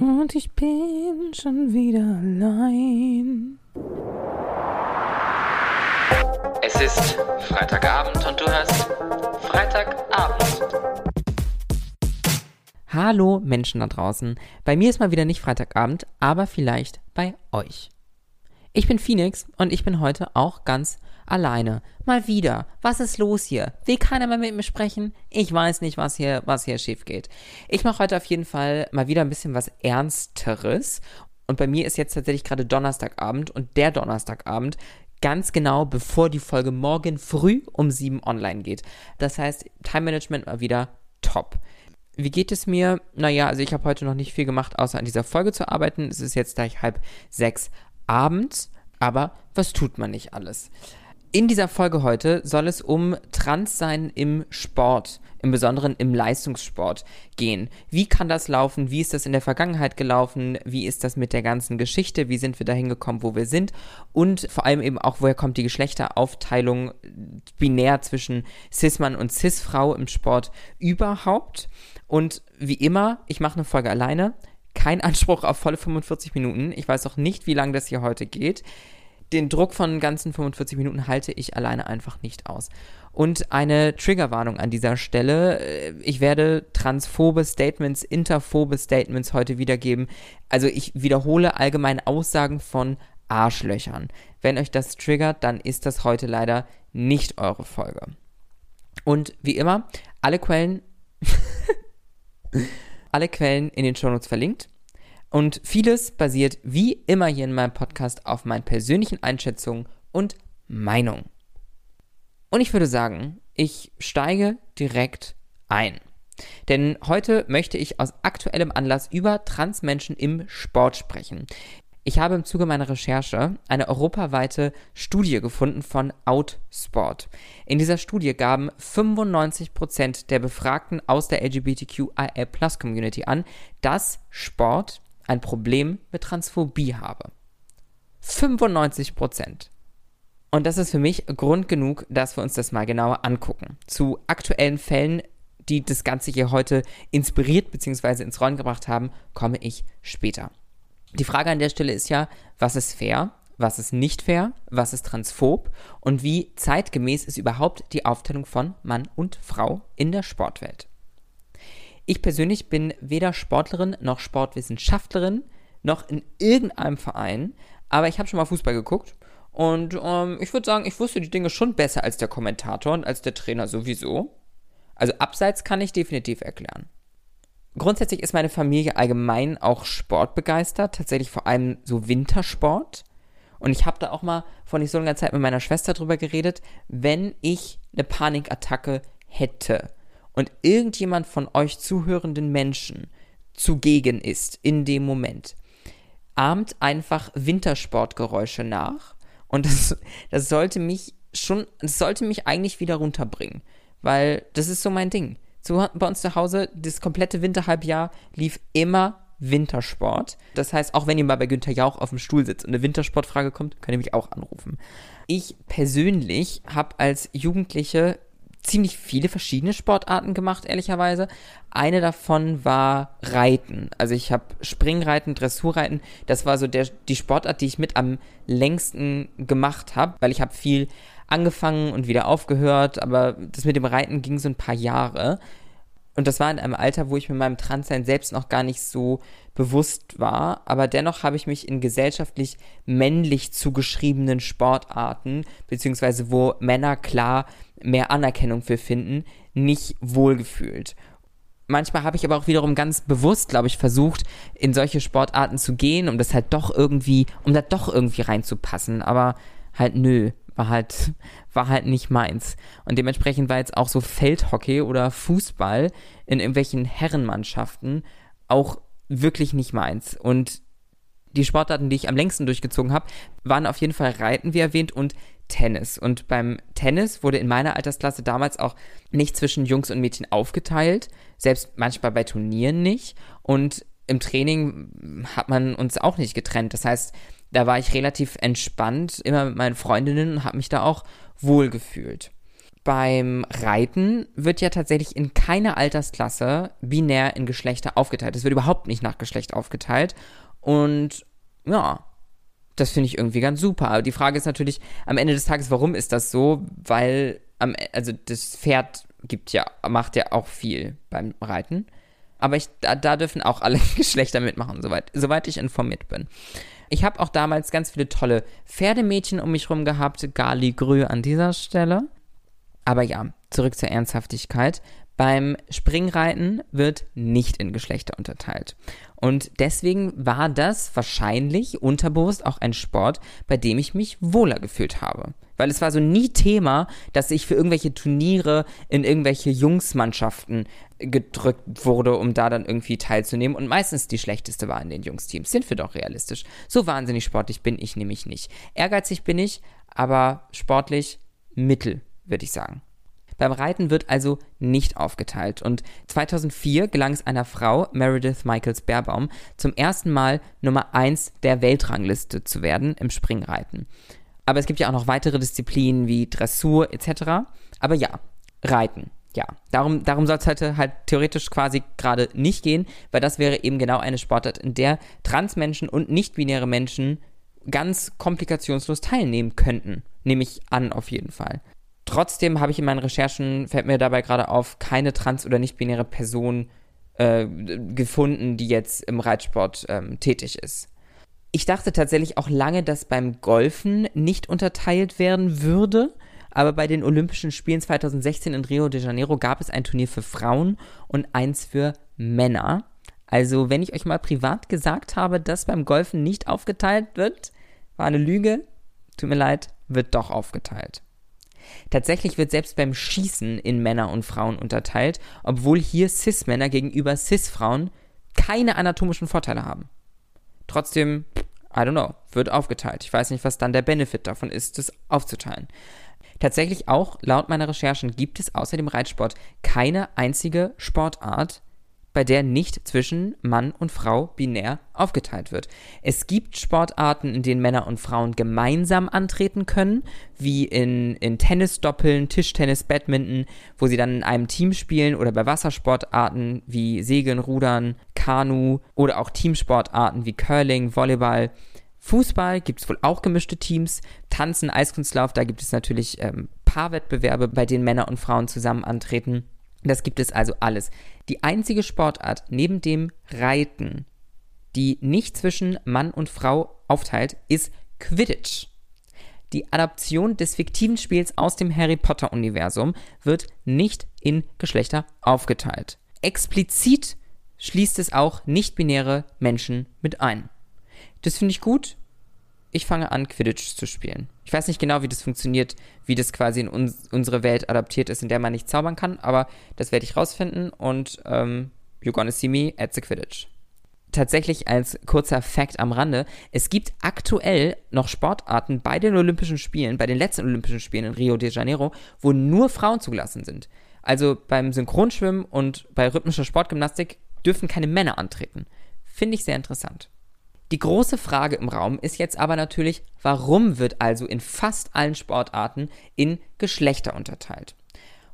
Und ich bin schon wieder allein. Es ist Freitagabend und du hörst Freitagabend. Hallo Menschen da draußen. Bei mir ist mal wieder nicht Freitagabend, aber vielleicht bei euch. Ich bin Phoenix und ich bin heute auch ganz alleine. Mal wieder. Was ist los hier? Will keiner mehr mit mir sprechen? Ich weiß nicht, was hier, was hier schief geht. Ich mache heute auf jeden Fall mal wieder ein bisschen was Ernsteres. Und bei mir ist jetzt tatsächlich gerade Donnerstagabend und der Donnerstagabend ganz genau bevor die Folge morgen früh um sieben online geht. Das heißt, Time Management mal wieder top. Wie geht es mir? Naja, also ich habe heute noch nicht viel gemacht, außer an dieser Folge zu arbeiten. Es ist jetzt gleich halb sechs abends, aber was tut man nicht alles? In dieser Folge heute soll es um Transsein im Sport, im Besonderen im Leistungssport gehen. Wie kann das laufen? Wie ist das in der Vergangenheit gelaufen? Wie ist das mit der ganzen Geschichte? Wie sind wir dahin gekommen, wo wir sind? Und vor allem eben auch, woher kommt die Geschlechteraufteilung binär zwischen Cis-Mann und Cis-Frau im Sport überhaupt? Und wie immer, ich mache eine Folge alleine. Kein Anspruch auf volle 45 Minuten. Ich weiß auch nicht, wie lange das hier heute geht den Druck von ganzen 45 Minuten halte ich alleine einfach nicht aus. Und eine Triggerwarnung an dieser Stelle. Äh, ich werde transphobe Statements, interphobe Statements heute wiedergeben. Also ich wiederhole allgemein Aussagen von Arschlöchern. Wenn euch das triggert, dann ist das heute leider nicht eure Folge. Und wie immer, alle Quellen, alle Quellen in den Shownotes verlinkt. Und vieles basiert wie immer hier in meinem Podcast auf meinen persönlichen Einschätzungen und Meinungen. Und ich würde sagen, ich steige direkt ein. Denn heute möchte ich aus aktuellem Anlass über Transmenschen im Sport sprechen. Ich habe im Zuge meiner Recherche eine europaweite Studie gefunden von Outsport. In dieser Studie gaben 95% der Befragten aus der LGBTQIA-Plus-Community an, dass Sport ein Problem mit Transphobie habe. 95 Prozent. Und das ist für mich Grund genug, dass wir uns das mal genauer angucken. Zu aktuellen Fällen, die das Ganze hier heute inspiriert bzw. ins Rollen gebracht haben, komme ich später. Die Frage an der Stelle ist ja, was ist fair, was ist nicht fair, was ist transphob und wie zeitgemäß ist überhaupt die Aufteilung von Mann und Frau in der Sportwelt. Ich persönlich bin weder Sportlerin noch Sportwissenschaftlerin noch in irgendeinem Verein, aber ich habe schon mal Fußball geguckt und ähm, ich würde sagen, ich wusste die Dinge schon besser als der Kommentator und als der Trainer sowieso. Also abseits kann ich definitiv erklären. Grundsätzlich ist meine Familie allgemein auch sportbegeistert, tatsächlich vor allem so Wintersport. Und ich habe da auch mal vor nicht so langer Zeit mit meiner Schwester drüber geredet, wenn ich eine Panikattacke hätte und irgendjemand von euch zuhörenden Menschen zugegen ist in dem Moment, ahmt einfach Wintersportgeräusche nach und das, das sollte mich schon, das sollte mich eigentlich wieder runterbringen, weil das ist so mein Ding. So, bei uns zu Hause, das komplette Winterhalbjahr lief immer Wintersport. Das heißt, auch wenn ihr mal bei Günther Jauch auf dem Stuhl sitzt und eine Wintersportfrage kommt, könnt ihr mich auch anrufen. Ich persönlich habe als Jugendliche ziemlich viele verschiedene Sportarten gemacht, ehrlicherweise. Eine davon war Reiten. Also ich habe Springreiten, Dressurreiten. Das war so der, die Sportart, die ich mit am längsten gemacht habe, weil ich habe viel angefangen und wieder aufgehört, aber das mit dem Reiten ging so ein paar Jahre. Und das war in einem Alter, wo ich mit meinem Transsein selbst noch gar nicht so bewusst war. Aber dennoch habe ich mich in gesellschaftlich männlich zugeschriebenen Sportarten, beziehungsweise wo Männer klar mehr Anerkennung für finden, nicht wohlgefühlt. Manchmal habe ich aber auch wiederum ganz bewusst, glaube ich, versucht, in solche Sportarten zu gehen, um das halt doch irgendwie, um da doch irgendwie reinzupassen. Aber halt nö, war halt, war halt nicht meins. Und dementsprechend war jetzt auch so Feldhockey oder Fußball in irgendwelchen Herrenmannschaften auch wirklich nicht meins. Und die Sportarten, die ich am längsten durchgezogen habe, waren auf jeden Fall Reiten, wie erwähnt, und Tennis. Und beim Tennis wurde in meiner Altersklasse damals auch nicht zwischen Jungs und Mädchen aufgeteilt, selbst manchmal bei Turnieren nicht. Und im Training hat man uns auch nicht getrennt. Das heißt, da war ich relativ entspannt, immer mit meinen Freundinnen und habe mich da auch wohl gefühlt. Beim Reiten wird ja tatsächlich in keiner Altersklasse binär in Geschlechter aufgeteilt. Es wird überhaupt nicht nach Geschlecht aufgeteilt. Und ja, das finde ich irgendwie ganz super. Aber die Frage ist natürlich am Ende des Tages, warum ist das so? Weil, am, also das Pferd gibt ja, macht ja auch viel beim Reiten. Aber ich, da, da dürfen auch alle Geschlechter mitmachen, soweit, soweit ich informiert bin. Ich habe auch damals ganz viele tolle Pferdemädchen um mich rum gehabt. Gali Grü an dieser Stelle. Aber ja, zurück zur Ernsthaftigkeit. Beim Springreiten wird nicht in Geschlechter unterteilt. Und deswegen war das wahrscheinlich unterbewusst auch ein Sport, bei dem ich mich wohler gefühlt habe. Weil es war so nie Thema, dass ich für irgendwelche Turniere in irgendwelche Jungsmannschaften gedrückt wurde, um da dann irgendwie teilzunehmen und meistens die schlechteste war in den Jungsteams. Sind wir doch realistisch. So wahnsinnig sportlich bin ich nämlich nicht. Ehrgeizig bin ich, aber sportlich mittel, würde ich sagen. Beim Reiten wird also nicht aufgeteilt. Und 2004 gelang es einer Frau, Meredith Michaels Baerbaum, zum ersten Mal Nummer 1 der Weltrangliste zu werden im Springreiten. Aber es gibt ja auch noch weitere Disziplinen wie Dressur etc. Aber ja, Reiten. Ja, darum, darum soll es heute halt theoretisch quasi gerade nicht gehen, weil das wäre eben genau eine Sportart, in der Transmenschen und nicht-binäre Menschen ganz komplikationslos teilnehmen könnten. Nehme ich an, auf jeden Fall. Trotzdem habe ich in meinen Recherchen, fällt mir dabei gerade auf, keine trans- oder nicht-binäre Person äh, gefunden, die jetzt im Reitsport ähm, tätig ist. Ich dachte tatsächlich auch lange, dass beim Golfen nicht unterteilt werden würde, aber bei den Olympischen Spielen 2016 in Rio de Janeiro gab es ein Turnier für Frauen und eins für Männer. Also, wenn ich euch mal privat gesagt habe, dass beim Golfen nicht aufgeteilt wird, war eine Lüge. Tut mir leid, wird doch aufgeteilt. Tatsächlich wird selbst beim Schießen in Männer und Frauen unterteilt, obwohl hier Cis-Männer gegenüber Cis-Frauen keine anatomischen Vorteile haben. Trotzdem, I don't know, wird aufgeteilt. Ich weiß nicht, was dann der Benefit davon ist, das aufzuteilen. Tatsächlich auch laut meiner Recherchen gibt es außer dem Reitsport keine einzige Sportart, bei der nicht zwischen Mann und Frau binär aufgeteilt wird. Es gibt Sportarten, in denen Männer und Frauen gemeinsam antreten können, wie in, in Tennisdoppeln, Tischtennis, Badminton, wo sie dann in einem Team spielen oder bei Wassersportarten wie Segeln, Rudern, Kanu oder auch Teamsportarten wie Curling, Volleyball. Fußball gibt es wohl auch gemischte Teams. Tanzen, Eiskunstlauf, da gibt es natürlich ähm, Paarwettbewerbe, bei denen Männer und Frauen zusammen antreten. Das gibt es also alles. Die einzige Sportart neben dem Reiten, die nicht zwischen Mann und Frau aufteilt, ist Quidditch. Die Adaption des fiktiven Spiels aus dem Harry Potter-Universum wird nicht in Geschlechter aufgeteilt. Explizit schließt es auch nicht-binäre Menschen mit ein. Das finde ich gut, ich fange an, Quidditch zu spielen. Ich weiß nicht genau, wie das funktioniert, wie das quasi in uns, unsere Welt adaptiert ist, in der man nicht zaubern kann, aber das werde ich rausfinden und ähm, you're gonna see me at the Quidditch. Tatsächlich als kurzer Fact am Rande, es gibt aktuell noch Sportarten bei den Olympischen Spielen, bei den letzten Olympischen Spielen in Rio de Janeiro, wo nur Frauen zugelassen sind. Also beim Synchronschwimmen und bei rhythmischer Sportgymnastik dürfen keine Männer antreten. Finde ich sehr interessant. Die große Frage im Raum ist jetzt aber natürlich, warum wird also in fast allen Sportarten in Geschlechter unterteilt?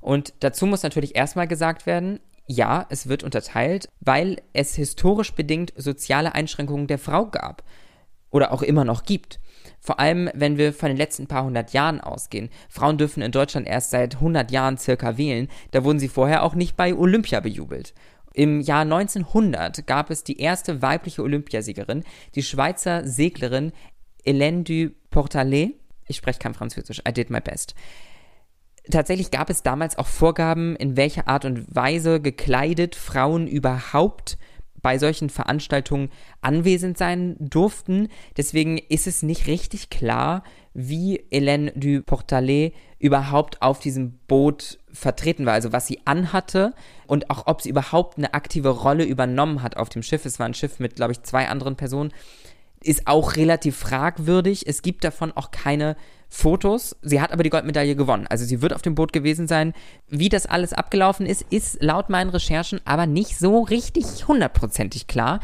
Und dazu muss natürlich erstmal gesagt werden, ja, es wird unterteilt, weil es historisch bedingt soziale Einschränkungen der Frau gab oder auch immer noch gibt. Vor allem, wenn wir von den letzten paar hundert Jahren ausgehen. Frauen dürfen in Deutschland erst seit 100 Jahren circa wählen. Da wurden sie vorher auch nicht bei Olympia bejubelt. Im Jahr 1900 gab es die erste weibliche Olympiasiegerin, die Schweizer Seglerin Hélène du Portalet. Ich spreche kein Französisch, I did my best. Tatsächlich gab es damals auch Vorgaben, in welcher Art und Weise gekleidet Frauen überhaupt bei solchen Veranstaltungen anwesend sein durften. Deswegen ist es nicht richtig klar, wie Hélène du Portalet überhaupt auf diesem Boot vertreten war, also was sie anhatte und auch ob sie überhaupt eine aktive Rolle übernommen hat auf dem Schiff. Es war ein Schiff mit, glaube ich, zwei anderen Personen. Ist auch relativ fragwürdig. Es gibt davon auch keine Fotos. Sie hat aber die Goldmedaille gewonnen. Also sie wird auf dem Boot gewesen sein. Wie das alles abgelaufen ist, ist laut meinen Recherchen aber nicht so richtig hundertprozentig klar.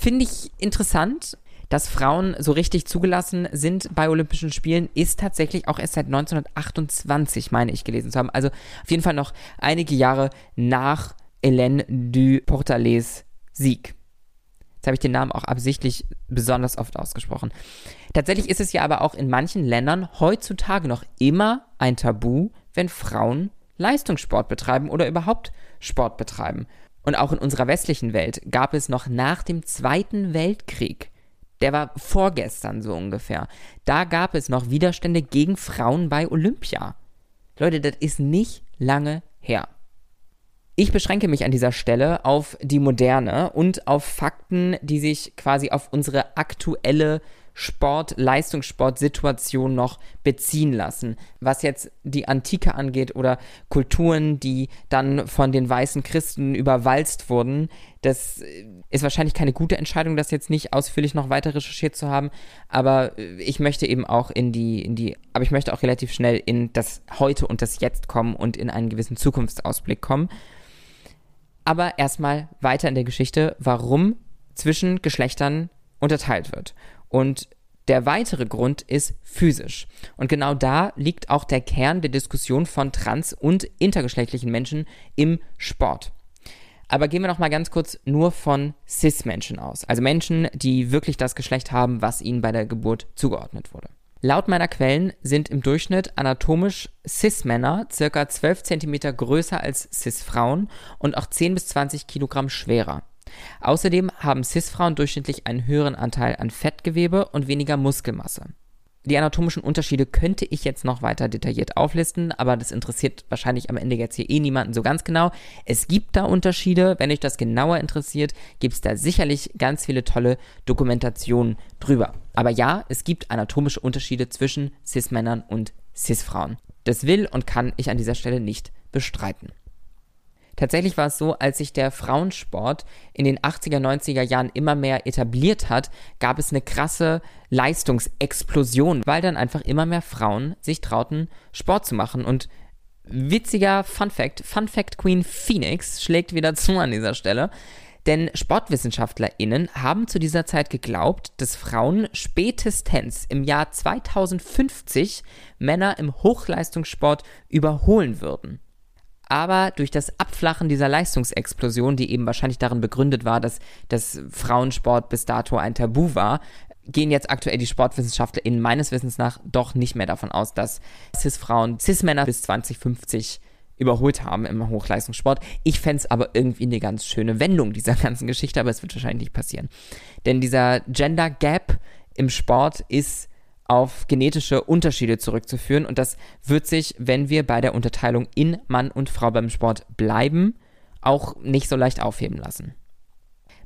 Finde ich interessant dass Frauen so richtig zugelassen sind bei Olympischen Spielen, ist tatsächlich auch erst seit 1928, meine ich, gelesen zu haben. Also auf jeden Fall noch einige Jahre nach Hélène du Portalets Sieg. Jetzt habe ich den Namen auch absichtlich besonders oft ausgesprochen. Tatsächlich ist es ja aber auch in manchen Ländern heutzutage noch immer ein Tabu, wenn Frauen Leistungssport betreiben oder überhaupt Sport betreiben. Und auch in unserer westlichen Welt gab es noch nach dem Zweiten Weltkrieg, der war vorgestern so ungefähr, da gab es noch Widerstände gegen Frauen bei Olympia. Leute, das ist nicht lange her. Ich beschränke mich an dieser Stelle auf die Moderne und auf Fakten, die sich quasi auf unsere aktuelle Sport, Leistungssportsituation noch beziehen lassen. Was jetzt die Antike angeht oder Kulturen, die dann von den weißen Christen überwalzt wurden, das ist wahrscheinlich keine gute Entscheidung, das jetzt nicht ausführlich noch weiter recherchiert zu haben. Aber ich möchte eben auch in die, in die, aber ich möchte auch relativ schnell in das Heute und das Jetzt kommen und in einen gewissen Zukunftsausblick kommen. Aber erstmal weiter in der Geschichte, warum zwischen Geschlechtern unterteilt wird. Und der weitere Grund ist physisch. Und genau da liegt auch der Kern der Diskussion von trans- und intergeschlechtlichen Menschen im Sport. Aber gehen wir noch mal ganz kurz nur von cis-Menschen aus. Also Menschen, die wirklich das Geschlecht haben, was ihnen bei der Geburt zugeordnet wurde. Laut meiner Quellen sind im Durchschnitt anatomisch cis-Männer circa 12 cm größer als cis-Frauen und auch 10 bis 20 Kilogramm schwerer. Außerdem haben Cis-Frauen durchschnittlich einen höheren Anteil an Fettgewebe und weniger Muskelmasse. Die anatomischen Unterschiede könnte ich jetzt noch weiter detailliert auflisten, aber das interessiert wahrscheinlich am Ende jetzt hier eh niemanden so ganz genau. Es gibt da Unterschiede. Wenn euch das genauer interessiert, gibt es da sicherlich ganz viele tolle Dokumentationen drüber. Aber ja, es gibt anatomische Unterschiede zwischen Cis-Männern und Cis-Frauen. Das will und kann ich an dieser Stelle nicht bestreiten. Tatsächlich war es so, als sich der Frauensport in den 80er, 90er Jahren immer mehr etabliert hat, gab es eine krasse Leistungsexplosion, weil dann einfach immer mehr Frauen sich trauten, Sport zu machen. Und witziger Fun Fact, Fun Fact Queen Phoenix schlägt wieder zu an dieser Stelle. Denn SportwissenschaftlerInnen haben zu dieser Zeit geglaubt, dass Frauen spätestens im Jahr 2050 Männer im Hochleistungssport überholen würden aber durch das Abflachen dieser Leistungsexplosion, die eben wahrscheinlich darin begründet war, dass das Frauensport bis dato ein Tabu war, gehen jetzt aktuell die SportwissenschaftlerInnen meines Wissens nach doch nicht mehr davon aus, dass Cis-Frauen Cis-Männer bis 2050 überholt haben im Hochleistungssport. Ich fände es aber irgendwie eine ganz schöne Wendung dieser ganzen Geschichte, aber es wird wahrscheinlich nicht passieren. Denn dieser Gender Gap im Sport ist auf genetische Unterschiede zurückzuführen und das wird sich, wenn wir bei der Unterteilung in Mann und Frau beim Sport bleiben, auch nicht so leicht aufheben lassen.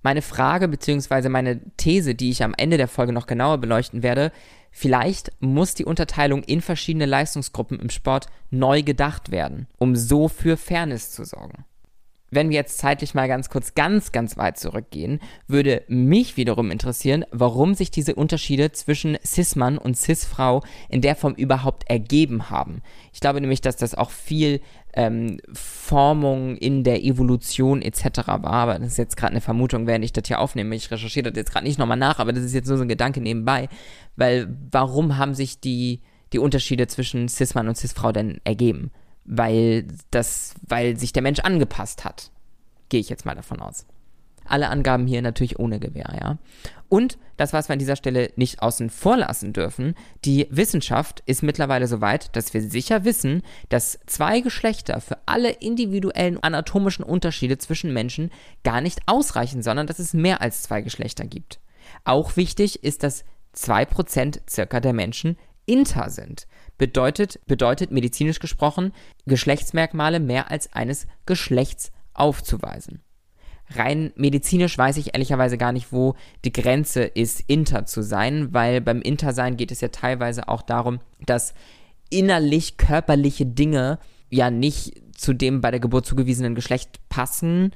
Meine Frage bzw. meine These, die ich am Ende der Folge noch genauer beleuchten werde, vielleicht muss die Unterteilung in verschiedene Leistungsgruppen im Sport neu gedacht werden, um so für Fairness zu sorgen wenn wir jetzt zeitlich mal ganz kurz ganz, ganz weit zurückgehen, würde mich wiederum interessieren, warum sich diese Unterschiede zwischen Cis-Mann und Cis-Frau in der Form überhaupt ergeben haben. Ich glaube nämlich, dass das auch viel ähm, Formung in der Evolution etc. war, aber das ist jetzt gerade eine Vermutung, während ich das hier aufnehme. Ich recherchiere das jetzt gerade nicht nochmal nach, aber das ist jetzt nur so ein Gedanke nebenbei, weil warum haben sich die, die Unterschiede zwischen Cis-Mann und Cis-Frau denn ergeben? Weil das, weil sich der Mensch angepasst hat. Gehe ich jetzt mal davon aus. Alle Angaben hier natürlich ohne Gewähr, ja. Und das, was wir an dieser Stelle nicht außen vor lassen dürfen, die Wissenschaft ist mittlerweile so weit, dass wir sicher wissen, dass zwei Geschlechter für alle individuellen anatomischen Unterschiede zwischen Menschen gar nicht ausreichen, sondern dass es mehr als zwei Geschlechter gibt. Auch wichtig ist, dass 2% circa der Menschen inter sind bedeutet, bedeutet medizinisch gesprochen, Geschlechtsmerkmale mehr als eines Geschlechts aufzuweisen. Rein medizinisch weiß ich ehrlicherweise gar nicht, wo die Grenze ist, inter zu sein, weil beim Intersein geht es ja teilweise auch darum, dass innerlich körperliche Dinge ja nicht zu dem bei der Geburt zugewiesenen Geschlecht passen,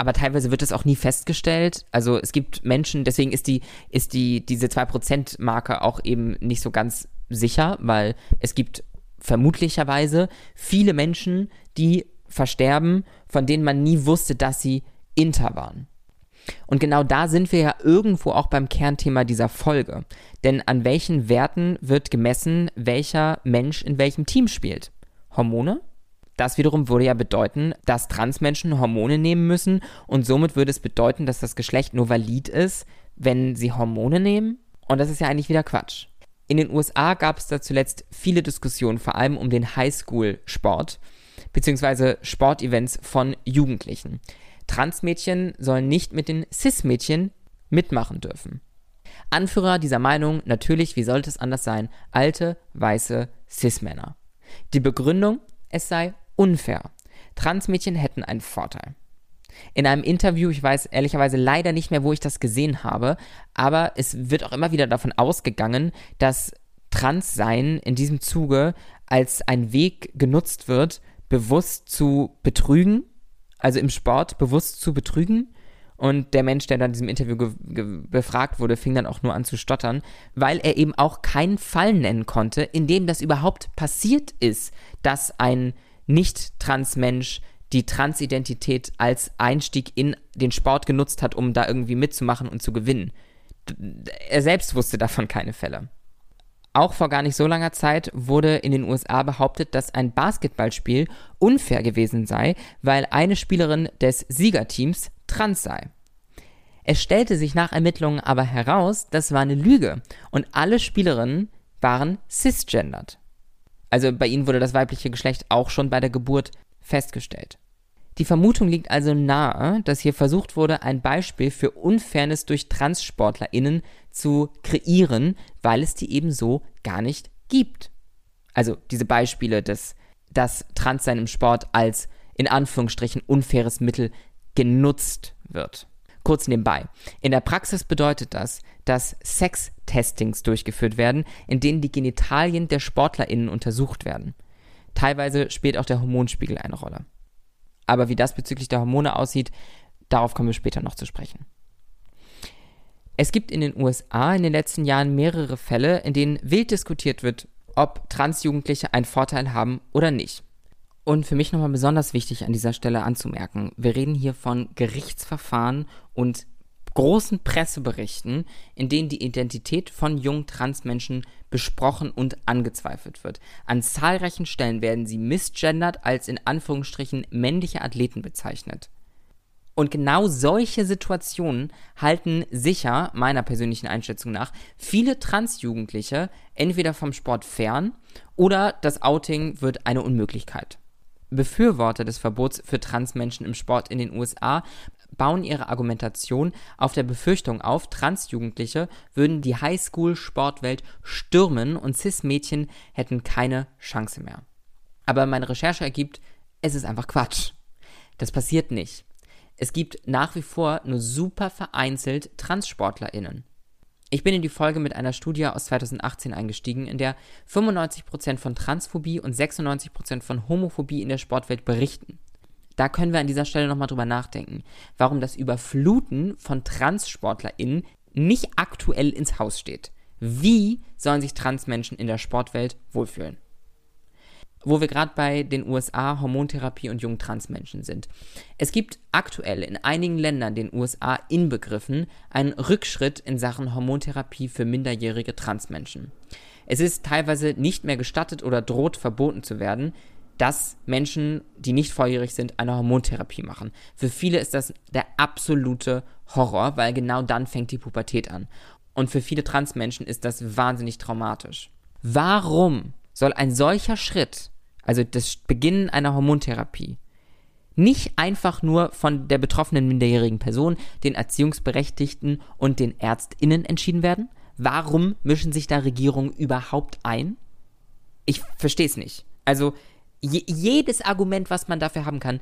aber teilweise wird das auch nie festgestellt. Also es gibt Menschen, deswegen ist die, ist die, diese 2%-Marke auch eben nicht so ganz sicher, weil es gibt vermutlicherweise viele Menschen, die versterben, von denen man nie wusste, dass sie inter waren. Und genau da sind wir ja irgendwo auch beim Kernthema dieser Folge. Denn an welchen Werten wird gemessen, welcher Mensch in welchem Team spielt? Hormone? Das wiederum würde ja bedeuten, dass Transmenschen Hormone nehmen müssen und somit würde es bedeuten, dass das Geschlecht nur valid ist, wenn sie Hormone nehmen. Und das ist ja eigentlich wieder Quatsch. In den USA gab es da zuletzt viele Diskussionen, vor allem um den Highschool-Sport bzw. Sportevents von Jugendlichen. Transmädchen sollen nicht mit den Cis-Mädchen mitmachen dürfen. Anführer dieser Meinung, natürlich, wie sollte es anders sein, alte, weiße Cis-Männer. Die Begründung, es sei unfair. Transmädchen hätten einen Vorteil. In einem Interview, ich weiß ehrlicherweise leider nicht mehr, wo ich das gesehen habe, aber es wird auch immer wieder davon ausgegangen, dass Transsein in diesem Zuge als ein Weg genutzt wird, bewusst zu betrügen also im Sport, bewusst zu betrügen. Und der Mensch, der dann in diesem Interview befragt wurde, fing dann auch nur an zu stottern, weil er eben auch keinen Fall nennen konnte, in dem das überhaupt passiert ist, dass ein nicht-Trans-Mensch die Transidentität als Einstieg in den Sport genutzt hat, um da irgendwie mitzumachen und zu gewinnen. Er selbst wusste davon keine Fälle. Auch vor gar nicht so langer Zeit wurde in den USA behauptet, dass ein Basketballspiel unfair gewesen sei, weil eine Spielerin des Siegerteams trans sei. Es stellte sich nach Ermittlungen aber heraus, das war eine Lüge und alle Spielerinnen waren cisgendered. Also bei ihnen wurde das weibliche Geschlecht auch schon bei der Geburt festgestellt. Die Vermutung liegt also nahe, dass hier versucht wurde, ein Beispiel für Unfairness durch TranssportlerInnen zu kreieren, weil es die eben so gar nicht gibt. Also diese Beispiele, dass das Transsein im Sport als in Anführungsstrichen unfaires Mittel genutzt wird. Kurz nebenbei. In der Praxis bedeutet das, dass Sex-Testings durchgeführt werden, in denen die Genitalien der SportlerInnen untersucht werden. Teilweise spielt auch der Hormonspiegel eine Rolle. Aber wie das bezüglich der Hormone aussieht, darauf kommen wir später noch zu sprechen. Es gibt in den USA in den letzten Jahren mehrere Fälle, in denen wild diskutiert wird, ob Transjugendliche einen Vorteil haben oder nicht. Und für mich nochmal besonders wichtig an dieser Stelle anzumerken, wir reden hier von Gerichtsverfahren und großen Presseberichten, in denen die Identität von jungen Transmenschen besprochen und angezweifelt wird. An zahlreichen Stellen werden sie misgendert als in Anführungsstrichen männliche Athleten bezeichnet. Und genau solche Situationen halten sicher, meiner persönlichen Einschätzung nach, viele Transjugendliche entweder vom Sport fern oder das Outing wird eine Unmöglichkeit. Befürworter des Verbots für Transmenschen im Sport in den USA bauen ihre Argumentation auf der Befürchtung auf, Transjugendliche würden die Highschool-Sportwelt stürmen und Cis-Mädchen hätten keine Chance mehr. Aber meine Recherche ergibt, es ist einfach Quatsch. Das passiert nicht es gibt nach wie vor nur super vereinzelt TranssportlerInnen. Ich bin in die Folge mit einer Studie aus 2018 eingestiegen, in der 95% von Transphobie und 96% von Homophobie in der Sportwelt berichten. Da können wir an dieser Stelle nochmal drüber nachdenken, warum das Überfluten von TranssportlerInnen nicht aktuell ins Haus steht. Wie sollen sich Transmenschen in der Sportwelt wohlfühlen? wo wir gerade bei den USA Hormontherapie und jungen Transmenschen sind. Es gibt aktuell in einigen Ländern, den USA inbegriffen, einen Rückschritt in Sachen Hormontherapie für minderjährige Transmenschen. Es ist teilweise nicht mehr gestattet oder droht verboten zu werden, dass Menschen, die nicht volljährig sind, eine Hormontherapie machen. Für viele ist das der absolute Horror, weil genau dann fängt die Pubertät an. Und für viele Transmenschen ist das wahnsinnig traumatisch. Warum soll ein solcher Schritt, also das Beginnen einer Hormontherapie, nicht einfach nur von der betroffenen minderjährigen Person, den Erziehungsberechtigten und den Ärztinnen entschieden werden? Warum mischen sich da Regierungen überhaupt ein? Ich verstehe es nicht. Also je, jedes Argument, was man dafür haben kann,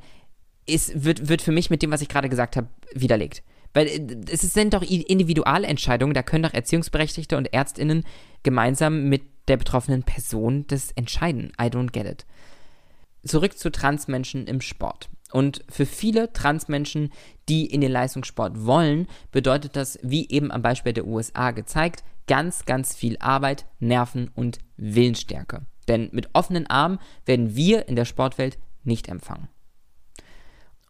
ist, wird, wird für mich mit dem, was ich gerade gesagt habe, widerlegt. Weil äh, es sind doch Individualentscheidungen, da können doch Erziehungsberechtigte und Ärztinnen gemeinsam mit der betroffenen Person das entscheiden. I don't get it. Zurück zu Transmenschen im Sport. Und für viele Transmenschen, die in den Leistungssport wollen, bedeutet das, wie eben am Beispiel der USA gezeigt, ganz, ganz viel Arbeit, Nerven und Willensstärke. Denn mit offenen Armen werden wir in der Sportwelt nicht empfangen.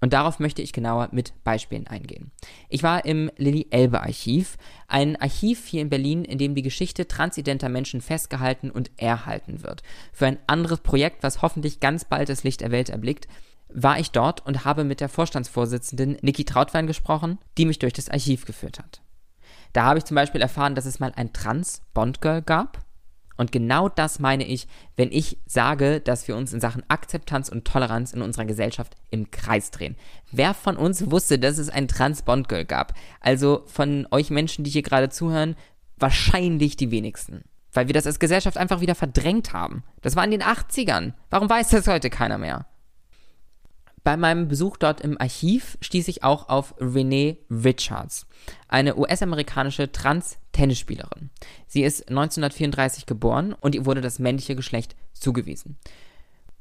Und darauf möchte ich genauer mit Beispielen eingehen. Ich war im Lilly-Elbe-Archiv, ein Archiv hier in Berlin, in dem die Geschichte transidenter Menschen festgehalten und erhalten wird. Für ein anderes Projekt, was hoffentlich ganz bald das Licht der Welt erblickt, war ich dort und habe mit der Vorstandsvorsitzenden Niki Trautwein gesprochen, die mich durch das Archiv geführt hat. Da habe ich zum Beispiel erfahren, dass es mal ein Trans-Bond-Girl gab. Und genau das meine ich, wenn ich sage, dass wir uns in Sachen Akzeptanz und Toleranz in unserer Gesellschaft im Kreis drehen. Wer von uns wusste, dass es ein Trans-Bond-Girl gab? Also von euch Menschen, die hier gerade zuhören, wahrscheinlich die wenigsten. Weil wir das als Gesellschaft einfach wieder verdrängt haben. Das war in den 80ern. Warum weiß das heute keiner mehr? Bei meinem Besuch dort im Archiv stieß ich auch auf Renee Richards, eine US-amerikanische Trans-Tennisspielerin. Sie ist 1934 geboren und ihr wurde das männliche Geschlecht zugewiesen.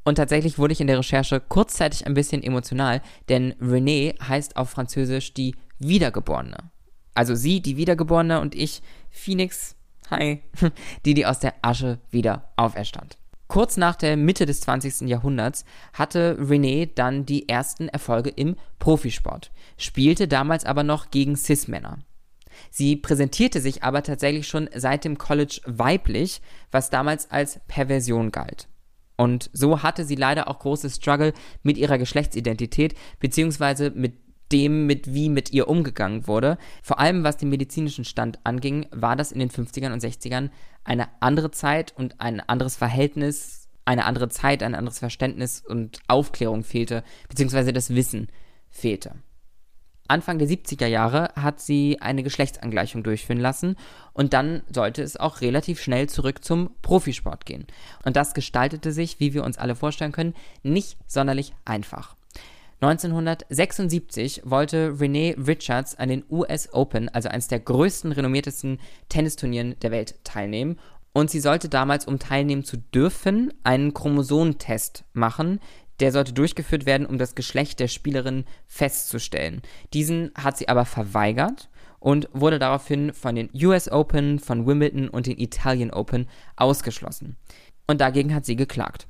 Und tatsächlich wurde ich in der Recherche kurzzeitig ein bisschen emotional, denn Renee heißt auf Französisch die Wiedergeborene. Also sie, die Wiedergeborene und ich, Phoenix, hi, die, die aus der Asche wieder auferstand. Kurz nach der Mitte des 20. Jahrhunderts hatte Renee dann die ersten Erfolge im Profisport, spielte damals aber noch gegen Cis-Männer. Sie präsentierte sich aber tatsächlich schon seit dem College weiblich, was damals als Perversion galt. Und so hatte sie leider auch große Struggle mit ihrer Geschlechtsidentität, beziehungsweise mit dem, mit wie mit ihr umgegangen wurde. Vor allem was den medizinischen Stand anging, war das in den 50ern und 60ern eine andere Zeit und ein anderes Verhältnis, eine andere Zeit, ein anderes Verständnis und Aufklärung fehlte, beziehungsweise das Wissen fehlte. Anfang der 70er Jahre hat sie eine Geschlechtsangleichung durchführen lassen und dann sollte es auch relativ schnell zurück zum Profisport gehen. Und das gestaltete sich, wie wir uns alle vorstellen können, nicht sonderlich einfach. 1976 wollte Renee Richards an den US Open, also eines der größten, renommiertesten Tennisturnieren der Welt, teilnehmen. Und sie sollte damals, um teilnehmen zu dürfen, einen Chromosomtest machen. Der sollte durchgeführt werden, um das Geschlecht der Spielerin festzustellen. Diesen hat sie aber verweigert und wurde daraufhin von den US Open, von Wimbledon und den Italian Open ausgeschlossen. Und dagegen hat sie geklagt.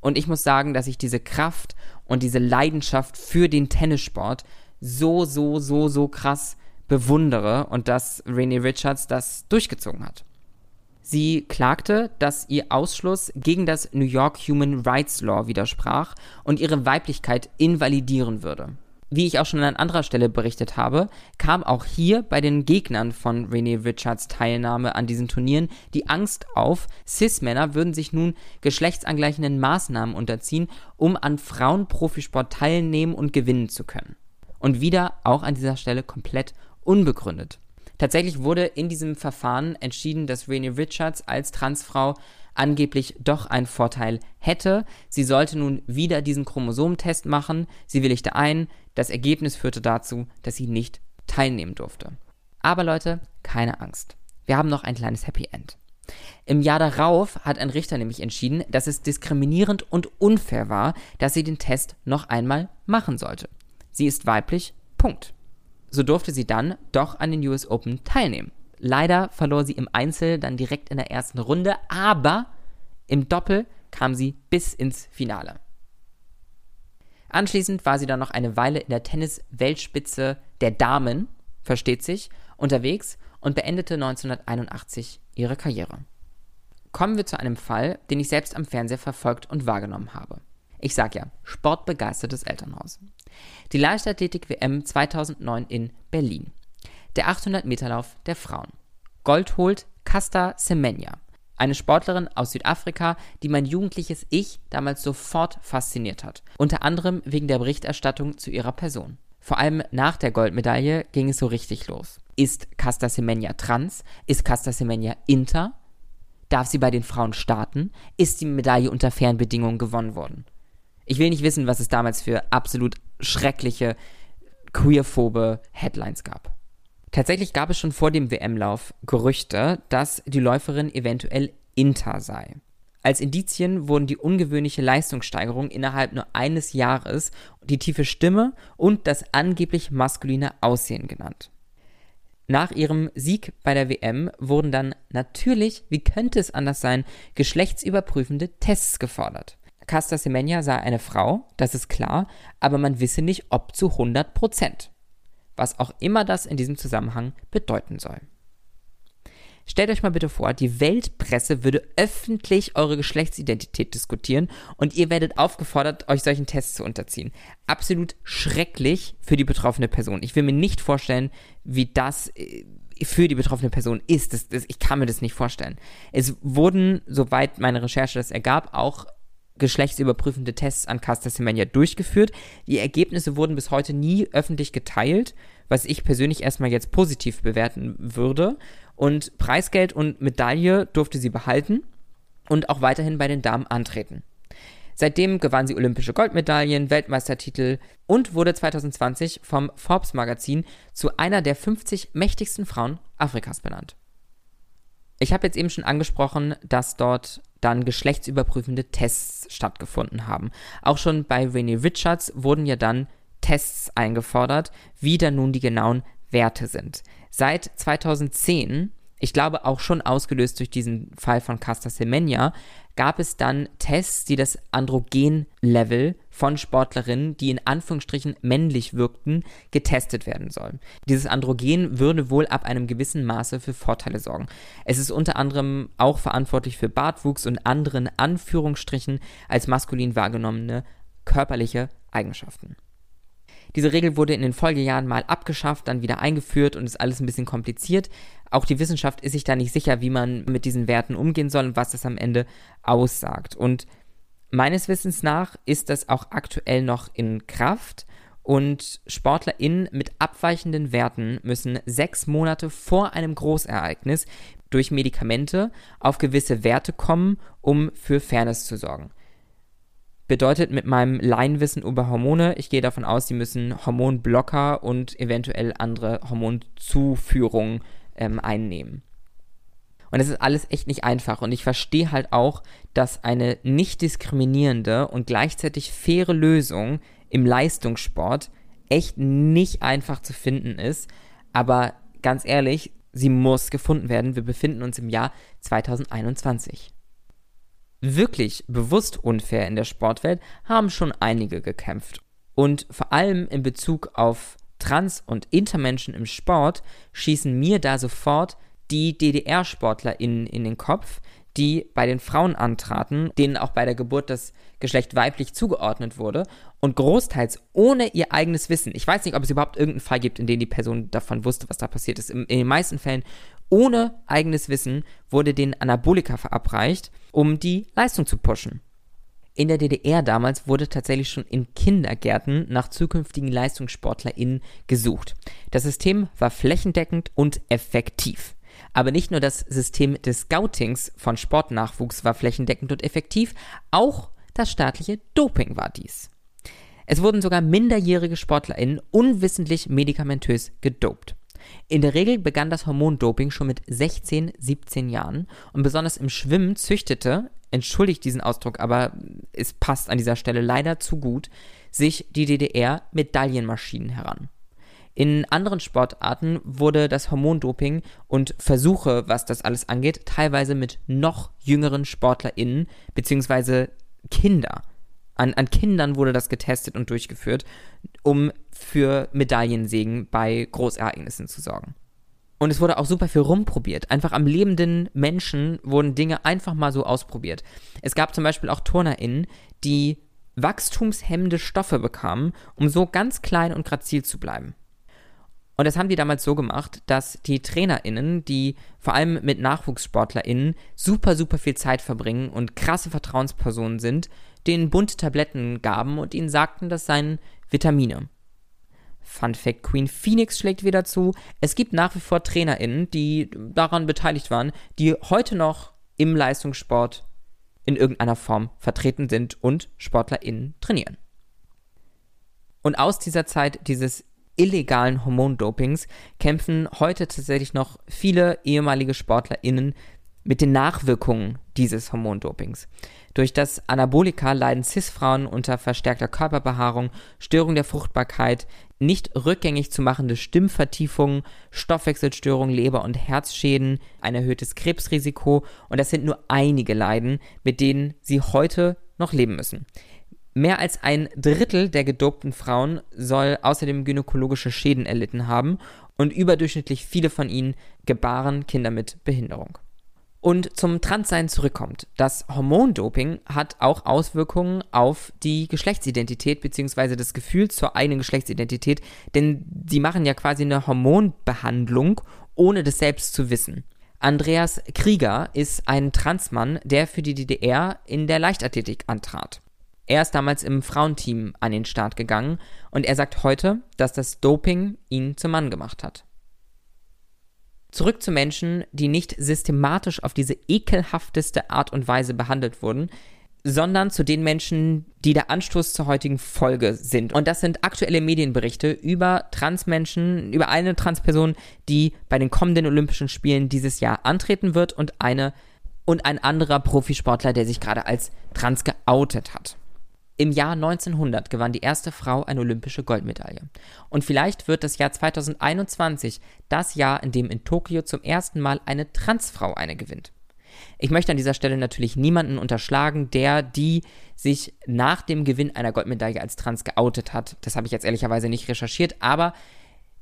Und ich muss sagen, dass ich diese Kraft und diese Leidenschaft für den Tennissport so, so, so, so krass bewundere und dass Renee Richards das durchgezogen hat. Sie klagte, dass ihr Ausschluss gegen das New York Human Rights Law widersprach und ihre Weiblichkeit invalidieren würde wie ich auch schon an anderer Stelle berichtet habe, kam auch hier bei den Gegnern von Renee Richards Teilnahme an diesen Turnieren die Angst auf, Cis-Männer würden sich nun geschlechtsangleichenden Maßnahmen unterziehen, um an Frauenprofisport teilnehmen und gewinnen zu können. Und wieder auch an dieser Stelle komplett unbegründet. Tatsächlich wurde in diesem Verfahren entschieden, dass Renee Richards als Transfrau angeblich doch einen Vorteil hätte. Sie sollte nun wieder diesen Chromosomentest machen. Sie willigte ein. Das Ergebnis führte dazu, dass sie nicht teilnehmen durfte. Aber Leute, keine Angst. Wir haben noch ein kleines Happy End. Im Jahr darauf hat ein Richter nämlich entschieden, dass es diskriminierend und unfair war, dass sie den Test noch einmal machen sollte. Sie ist weiblich, Punkt. So durfte sie dann doch an den US Open teilnehmen. Leider verlor sie im Einzel dann direkt in der ersten Runde, aber im Doppel kam sie bis ins Finale. Anschließend war sie dann noch eine Weile in der Tennis-Weltspitze der Damen, versteht sich, unterwegs und beendete 1981 ihre Karriere. Kommen wir zu einem Fall, den ich selbst am Fernseher verfolgt und wahrgenommen habe. Ich sag ja, sportbegeistertes Elternhaus. Die Leichtathletik-WM 2009 in Berlin. Der 800-Meter-Lauf der Frauen. Gold holt Casta Semenya, eine Sportlerin aus Südafrika, die mein jugendliches Ich damals sofort fasziniert hat. Unter anderem wegen der Berichterstattung zu ihrer Person. Vor allem nach der Goldmedaille ging es so richtig los. Ist Casta Semenya trans? Ist Casta Semenya inter? Darf sie bei den Frauen starten? Ist die Medaille unter fairen Bedingungen gewonnen worden? Ich will nicht wissen, was es damals für absolut schreckliche, queerphobe Headlines gab. Tatsächlich gab es schon vor dem WM-Lauf Gerüchte, dass die Läuferin eventuell Inter sei. Als Indizien wurden die ungewöhnliche Leistungssteigerung innerhalb nur eines Jahres, die tiefe Stimme und das angeblich maskuline Aussehen genannt. Nach ihrem Sieg bei der WM wurden dann natürlich, wie könnte es anders sein, geschlechtsüberprüfende Tests gefordert. Casta Semenya sei eine Frau, das ist klar, aber man wisse nicht, ob zu 100 Prozent. Was auch immer das in diesem Zusammenhang bedeuten soll. Stellt euch mal bitte vor, die Weltpresse würde öffentlich eure Geschlechtsidentität diskutieren und ihr werdet aufgefordert, euch solchen Tests zu unterziehen. Absolut schrecklich für die betroffene Person. Ich will mir nicht vorstellen, wie das äh, für die betroffene Person ist. Das, das, ich kann mir das nicht vorstellen. Es wurden, soweit meine Recherche das ergab, auch geschlechtsüberprüfende Tests an Caster Semenya durchgeführt. Die Ergebnisse wurden bis heute nie öffentlich geteilt, was ich persönlich erstmal jetzt positiv bewerten würde. Und Preisgeld und Medaille durfte sie behalten und auch weiterhin bei den Damen antreten. Seitdem gewann sie olympische Goldmedaillen, Weltmeistertitel und wurde 2020 vom Forbes Magazin zu einer der 50 mächtigsten Frauen Afrikas benannt. Ich habe jetzt eben schon angesprochen, dass dort dann geschlechtsüberprüfende Tests stattgefunden haben. Auch schon bei Renee Richards wurden ja dann Tests eingefordert, wie dann nun die genauen Werte sind. Seit 2010, ich glaube auch schon ausgelöst durch diesen Fall von Casta Semenya, gab es dann Tests, die das Androgen-Level von Sportlerinnen, die in Anführungsstrichen männlich wirkten, getestet werden sollen. Dieses Androgen würde wohl ab einem gewissen Maße für Vorteile sorgen. Es ist unter anderem auch verantwortlich für Bartwuchs und anderen Anführungsstrichen als maskulin wahrgenommene körperliche Eigenschaften. Diese Regel wurde in den Folgejahren mal abgeschafft, dann wieder eingeführt und ist alles ein bisschen kompliziert. Auch die Wissenschaft ist sich da nicht sicher, wie man mit diesen Werten umgehen soll und was das am Ende aussagt. Und meines Wissens nach ist das auch aktuell noch in Kraft. Und SportlerInnen mit abweichenden Werten müssen sechs Monate vor einem Großereignis durch Medikamente auf gewisse Werte kommen, um für Fairness zu sorgen. Bedeutet mit meinem Laienwissen über Hormone, ich gehe davon aus, sie müssen Hormonblocker und eventuell andere Hormonzuführungen ähm, einnehmen. Und es ist alles echt nicht einfach. Und ich verstehe halt auch, dass eine nicht diskriminierende und gleichzeitig faire Lösung im Leistungssport echt nicht einfach zu finden ist. Aber ganz ehrlich, sie muss gefunden werden. Wir befinden uns im Jahr 2021 wirklich bewusst unfair in der Sportwelt haben schon einige gekämpft. Und vor allem in Bezug auf Trans- und Intermenschen im Sport schießen mir da sofort die DDR-SportlerInnen in den Kopf, die bei den Frauen antraten, denen auch bei der Geburt das Geschlecht weiblich zugeordnet wurde und großteils ohne ihr eigenes Wissen. Ich weiß nicht, ob es überhaupt irgendeinen Fall gibt, in dem die Person davon wusste, was da passiert ist. In, den meisten Fällen ohne eigenes Wissen wurde den Anabolika verabreicht, um die Leistung zu pushen. In der DDR damals wurde tatsächlich schon in Kindergärten nach zukünftigen LeistungssportlerInnen gesucht. Das System war flächendeckend und effektiv. Aber nicht nur das System des Scoutings von Sportnachwuchs war flächendeckend und effektiv, auch das staatliche Doping war dies. Es wurden sogar minderjährige SportlerInnen unwissentlich medikamentös gedopt. In der Regel begann das Hormondoping schon mit 16, 17 Jahren und besonders im Schwimmen züchtete, entschuldigt diesen Ausdruck, aber es passt an dieser Stelle leider zu gut, sich die DDR Medaillenmaschinen heran. In anderen Sportarten wurde das Hormondoping und Versuche, was das alles angeht, teilweise mit noch jüngeren SportlerInnen bzw. Kinder an, an Kindern wurde das getestet und durchgeführt, um für Medaillensegen bei Großereignissen zu sorgen. Und es wurde auch super viel rumprobiert. Einfach am lebenden Menschen wurden Dinge einfach mal so ausprobiert. Es gab zum Beispiel auch TurnerInnen, die wachstumshemmende Stoffe bekamen, um so ganz klein und grazil zu bleiben. Und das haben die damals so gemacht, dass die TrainerInnen, die vor allem mit NachwuchssportlerInnen super, super viel Zeit verbringen und krasse Vertrauenspersonen sind, denen bunte Tabletten gaben und ihnen sagten, das seien Vitamine. Fun Fact: Queen Phoenix schlägt wieder zu. Es gibt nach wie vor TrainerInnen, die daran beteiligt waren, die heute noch im Leistungssport in irgendeiner Form vertreten sind und SportlerInnen trainieren. Und aus dieser Zeit dieses illegalen Hormondopings kämpfen heute tatsächlich noch viele ehemalige SportlerInnen mit den Nachwirkungen dieses Hormondopings. Durch das Anabolika leiden Cis-Frauen unter verstärkter Körperbehaarung, Störung der Fruchtbarkeit, nicht rückgängig zu machende Stimmvertiefungen, Stoffwechselstörungen, Leber- und Herzschäden, ein erhöhtes Krebsrisiko und das sind nur einige Leiden, mit denen sie heute noch leben müssen. Mehr als ein Drittel der gedopten Frauen soll außerdem gynäkologische Schäden erlitten haben und überdurchschnittlich viele von ihnen gebaren Kinder mit Behinderung. Und zum Transsein zurückkommt. Das Hormondoping hat auch Auswirkungen auf die Geschlechtsidentität bzw. das Gefühl zur eigenen Geschlechtsidentität, denn sie machen ja quasi eine Hormonbehandlung, ohne das selbst zu wissen. Andreas Krieger ist ein Transmann, der für die DDR in der Leichtathletik antrat. Er ist damals im Frauenteam an den Start gegangen und er sagt heute, dass das Doping ihn zum Mann gemacht hat. Zurück zu Menschen, die nicht systematisch auf diese ekelhafteste Art und Weise behandelt wurden, sondern zu den Menschen, die der Anstoß zur heutigen Folge sind. Und das sind aktuelle Medienberichte über Transmenschen, über eine Transperson, die bei den kommenden Olympischen Spielen dieses Jahr antreten wird und eine und ein anderer Profisportler, der sich gerade als trans geoutet hat. Im Jahr 1900 gewann die erste Frau eine olympische Goldmedaille. Und vielleicht wird das Jahr 2021 das Jahr, in dem in Tokio zum ersten Mal eine Transfrau eine gewinnt. Ich möchte an dieser Stelle natürlich niemanden unterschlagen, der die sich nach dem Gewinn einer Goldmedaille als trans geoutet hat. Das habe ich jetzt ehrlicherweise nicht recherchiert, aber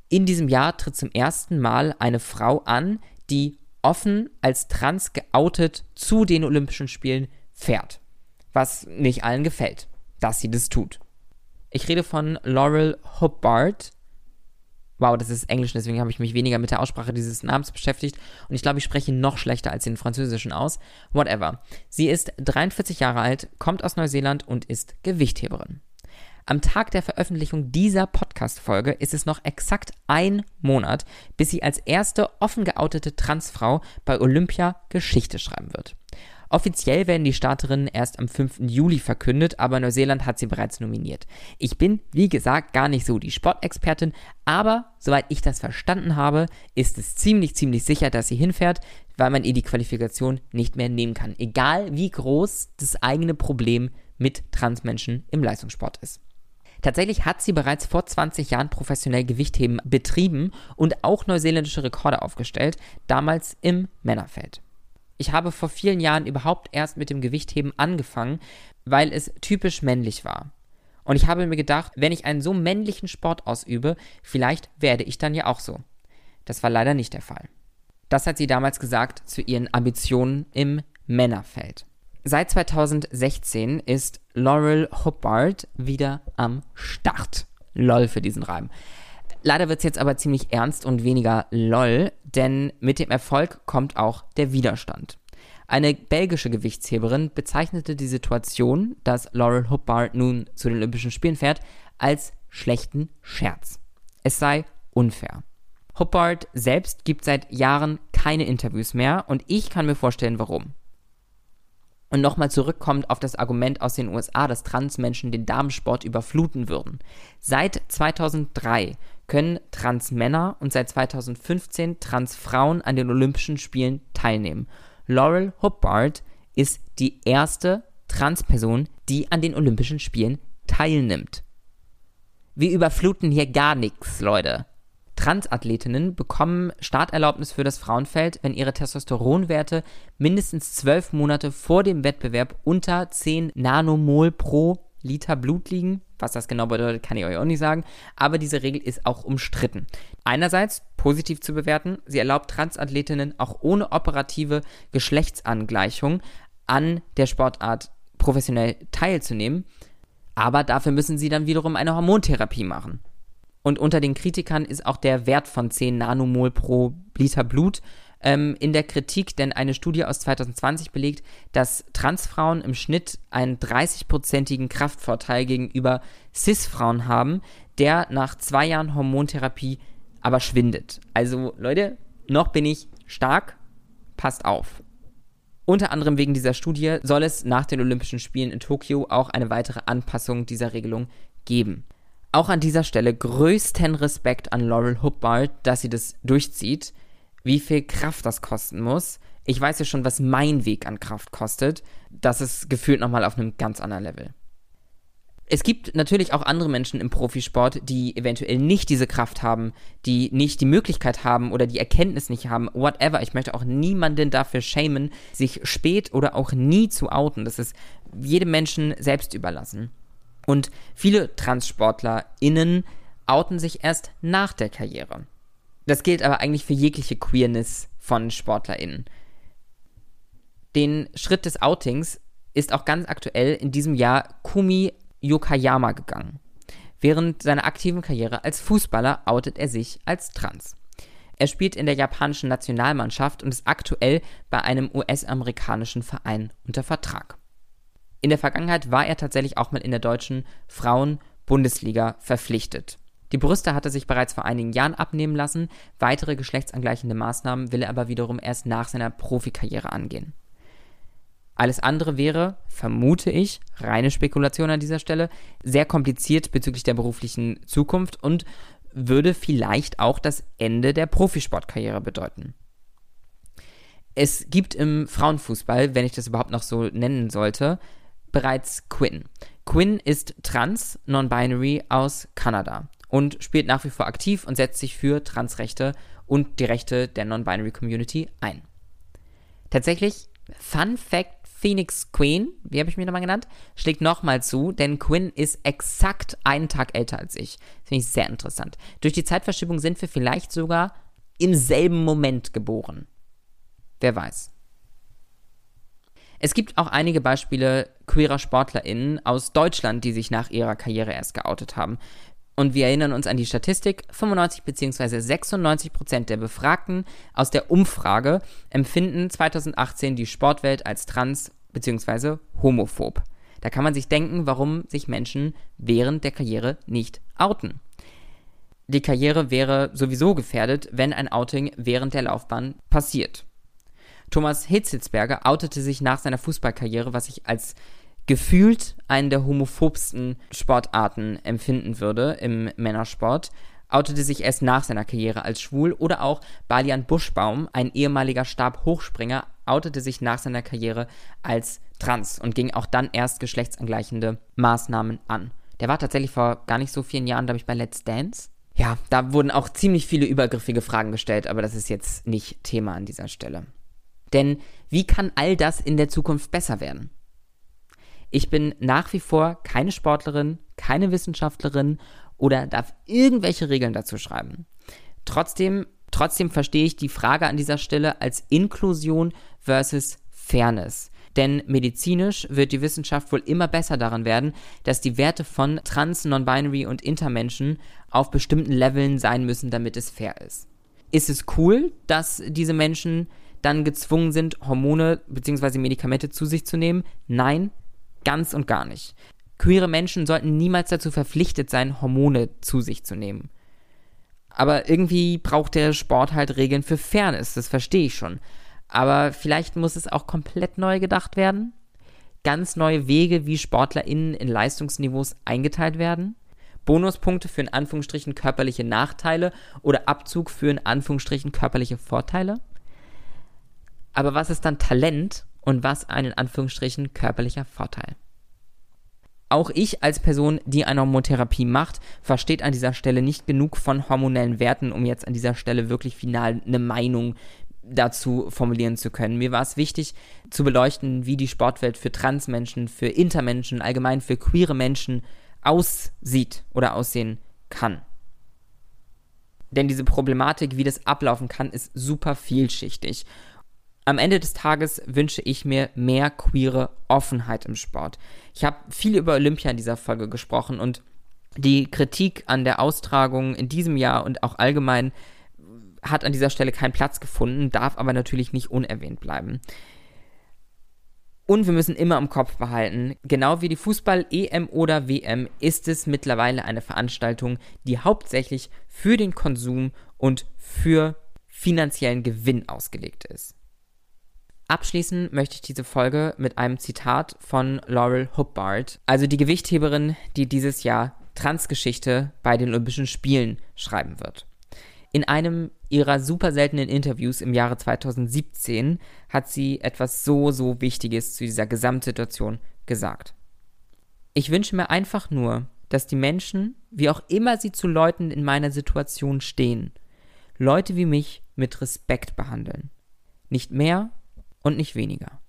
in diesem Jahr tritt zum ersten Mal eine Frau an, die offen als trans geoutet zu den Olympischen Spielen fährt. Was nicht allen gefällt dass sie das tut. Ich rede von Laurel Hubbard. Wow, das ist Englisch, deswegen habe ich mich weniger mit der Aussprache dieses Namens beschäftigt. Und ich glaube, ich spreche noch schlechter als den französischen aus. Whatever. Sie ist 43 Jahre alt, kommt aus Neuseeland und ist Gewichtheberin. Am Tag der Veröffentlichung dieser Podcast-Folge ist es noch exakt ein Monat, bis sie als erste offen geoutete Transfrau bei Olympia Geschichte schreiben wird. Offiziell werden die Starterinnen erst am 5. Juli verkündet, aber Neuseeland hat sie bereits nominiert. Ich bin, wie gesagt, gar nicht so die Sportexpertin, aber soweit ich das verstanden habe, ist es ziemlich, ziemlich sicher, dass sie hinfährt, weil man ihr die Qualifikation nicht mehr nehmen kann. Egal wie groß das eigene Problem mit Transmenschen im Leistungssport ist. Tatsächlich hat sie bereits vor 20 Jahren professionell Gewichtheben betrieben und auch neuseeländische Rekorde aufgestellt, damals im Männerfeld. Ich habe vor vielen Jahren überhaupt erst mit dem Gewichtheben angefangen, weil es typisch männlich war. Und ich habe mir gedacht, wenn ich einen so männlichen Sport ausübe, vielleicht werde ich dann ja auch so. Das war leider nicht der Fall. Das hat sie damals gesagt zu ihren Ambitionen im Männerfeld. Seit 2016 ist Laurel Hubbard wieder am Start. LOL für diesen Reim. Leider wird es jetzt aber ziemlich ernst und weniger LOL, denn mit dem Erfolg kommt auch der Widerstand. Eine belgische Gewichtsheberin bezeichnete die Situation, dass Laurel Hubbard nun zu den Olympischen Spielen fährt, als schlechten Scherz. Es sei unfair. Hubbard selbst gibt seit Jahren keine Interviews mehr und ich kann mir vorstellen, warum. Und nochmal zurückkommt auf das Argument aus den USA, dass Transmenschen den Damensport überfluten würden. Seit 2003 können Transmänner und seit 2015 Transfrauen an den Olympischen Spielen teilnehmen. Laurel Hubbard ist die erste Transperson, die an den Olympischen Spielen teilnimmt. Wir überfluten hier gar nichts, Leute. Transathletinnen bekommen Starterlaubnis für das Frauenfeld, wenn ihre Testosteronwerte mindestens zwölf Monate vor dem Wettbewerb unter 10 Nanomol pro Liter Blut liegen. Was das genau bedeutet, kann ich euch auch nicht sagen. Aber diese Regel ist auch umstritten. Einerseits positiv zu bewerten, sie erlaubt Transathletinnen auch ohne operative Geschlechtsangleichung an der Sportart professionell teilzunehmen. Aber dafür müssen sie dann wiederum eine Hormontherapie machen. Und unter den Kritikern ist auch der Wert von 10 Nanomol pro Liter Blut ähm, in der Kritik, denn eine Studie aus 2020 belegt, dass Transfrauen im Schnitt einen 30-prozentigen Kraftvorteil gegenüber Cis-Frauen haben, der nach zwei Jahren Hormontherapie aber schwindet. Also Leute, noch bin ich stark, passt auf. Unter anderem wegen dieser Studie soll es nach den Olympischen Spielen in Tokio auch eine weitere Anpassung dieser Regelung geben. Auch an dieser Stelle größten Respekt an Laurel Hubbard, dass sie das durchzieht. Wie viel Kraft das kosten muss. Ich weiß ja schon, was mein Weg an Kraft kostet. Das ist gefühlt nochmal auf einem ganz anderen Level. Es gibt natürlich auch andere Menschen im Profisport, die eventuell nicht diese Kraft haben, die nicht die Möglichkeit haben oder die Erkenntnis nicht haben, whatever. Ich möchte auch niemanden dafür schämen, sich spät oder auch nie zu outen. Das ist jedem Menschen selbst überlassen. Und viele TranssportlerInnen outen sich erst nach der Karriere. Das gilt aber eigentlich für jegliche Queerness von SportlerInnen. Den Schritt des Outings ist auch ganz aktuell in diesem Jahr Kumi Yokayama gegangen. Während seiner aktiven Karriere als Fußballer outet er sich als trans. Er spielt in der japanischen Nationalmannschaft und ist aktuell bei einem US-amerikanischen Verein unter Vertrag. In der Vergangenheit war er tatsächlich auch mal in der deutschen Frauen-Bundesliga verpflichtet. Die Brüste hat er sich bereits vor einigen Jahren abnehmen lassen, weitere geschlechtsangleichende Maßnahmen will er aber wiederum erst nach seiner Profikarriere angehen. Alles andere wäre, vermute ich, reine Spekulation an dieser Stelle, sehr kompliziert bezüglich der beruflichen Zukunft und würde vielleicht auch das Ende der Profisportkarriere bedeuten. Es gibt im Frauenfußball, wenn ich das überhaupt noch so nennen sollte, bereits Quinn. Quinn ist trans, non-binary aus Kanada und spielt nach wie vor aktiv und setzt sich für Transrechte und die Rechte der non-binary Community ein. Tatsächlich, Fun Fact Phoenix Queen, wie habe ich mich nochmal genannt, schlägt nochmal zu, denn Quinn ist exakt einen Tag älter als ich. Finde ich sehr interessant. Durch die Zeitverschiebung sind wir vielleicht sogar im selben Moment geboren. Wer weiß. Es gibt auch einige Beispiele queerer SportlerInnen aus Deutschland, die sich nach ihrer Karriere erst geoutet haben. Und wir erinnern uns an die Statistik, 95 bzw. 96 Prozent der Befragten aus der Umfrage empfinden 2018 die Sportwelt als trans bzw. homophob. Da kann man sich denken, warum sich Menschen während der Karriere nicht outen. Die Karriere wäre sowieso gefährdet, wenn ein Outing während der Laufbahn passiert. Thomas Hitzelsberger outete sich nach seiner Fußballkarriere, was ich als gefühlt einen der homophobsten Sportarten empfinden würde im Männersport, outete sich erst nach seiner Karriere als schwul oder auch Balian Buschbaum, ein ehemaliger Stabhochspringer, outete sich nach seiner Karriere als trans und ging auch dann erst geschlechtsangleichende Maßnahmen an. Der war tatsächlich vor gar nicht so vielen Jahren, glaube ich, bei Let's Dance. Ja, da wurden auch ziemlich viele übergriffige Fragen gestellt, aber das ist jetzt nicht Thema an dieser Stelle. Denn wie kann all das in der Zukunft besser werden? Ich bin nach wie vor keine Sportlerin, keine Wissenschaftlerin oder darf irgendwelche Regeln dazu schreiben. Trotzdem, trotzdem verstehe ich die Frage an dieser Stelle als Inklusion versus Fairness. Denn medizinisch wird die Wissenschaft wohl immer besser daran werden, dass die Werte von Trans, Non-Binary und Intermenschen auf bestimmten Leveln sein müssen, damit es fair ist. Ist es cool, dass diese Menschen dann gezwungen sind, Hormone bzw. Medikamente zu sich zu nehmen? Nein, Ganz und gar nicht. Queere Menschen sollten niemals dazu verpflichtet sein, Hormone zu sich zu nehmen. Aber irgendwie braucht der Sport halt Regeln für Fairness, das verstehe ich schon. Aber vielleicht muss es auch komplett neu gedacht werden? Ganz neue Wege, wie SportlerInnen in Leistungsniveaus eingeteilt werden? Bonuspunkte für in Anführungsstrichen körperliche Nachteile oder Abzug für in Anführungsstrichen körperliche Vorteile? Aber was ist dann Talent und was ein in Anführungsstrichen körperlicher Vorteil. Auch ich als Person, die eine Hormontherapie macht, versteht an dieser Stelle nicht genug von hormonellen Werten, um jetzt an dieser Stelle wirklich final eine Meinung dazu formulieren zu können. Mir war es wichtig zu beleuchten, wie die Sportwelt für Transmenschen, für Intermenschen, allgemein für queere Menschen aussieht oder aussehen kann. Denn diese Problematik, wie das ablaufen kann, ist super vielschichtig. Am Ende des Tages wünsche ich mir mehr queere Offenheit im Sport. Ich habe viel über Olympia in dieser Folge gesprochen und die Kritik an der Austragung in diesem Jahr und auch allgemein hat an dieser Stelle keinen Platz gefunden, darf aber natürlich nicht unerwähnt bleiben. Und wir müssen immer im Kopf behalten, genau wie die Fußball-EM oder WM ist es mittlerweile eine Veranstaltung, die hauptsächlich für den Konsum und für finanziellen Gewinn ausgelegt ist. Abschließen möchte ich diese Folge mit einem Zitat von Laurel Hubbard, also die Gewichtheberin, die dieses Jahr Transgeschichte bei den Olympischen Spielen schreiben wird. In einem ihrer super seltenen Interviews im Jahre 2017 hat sie etwas so, so Wichtiges zu dieser Gesamtsituation gesagt. Ich wünsche mir einfach nur, dass die Menschen, wie auch immer sie zu Leuten in meiner Situation stehen, Leute wie mich mit Respekt behandeln. Nicht mehr und nicht weniger.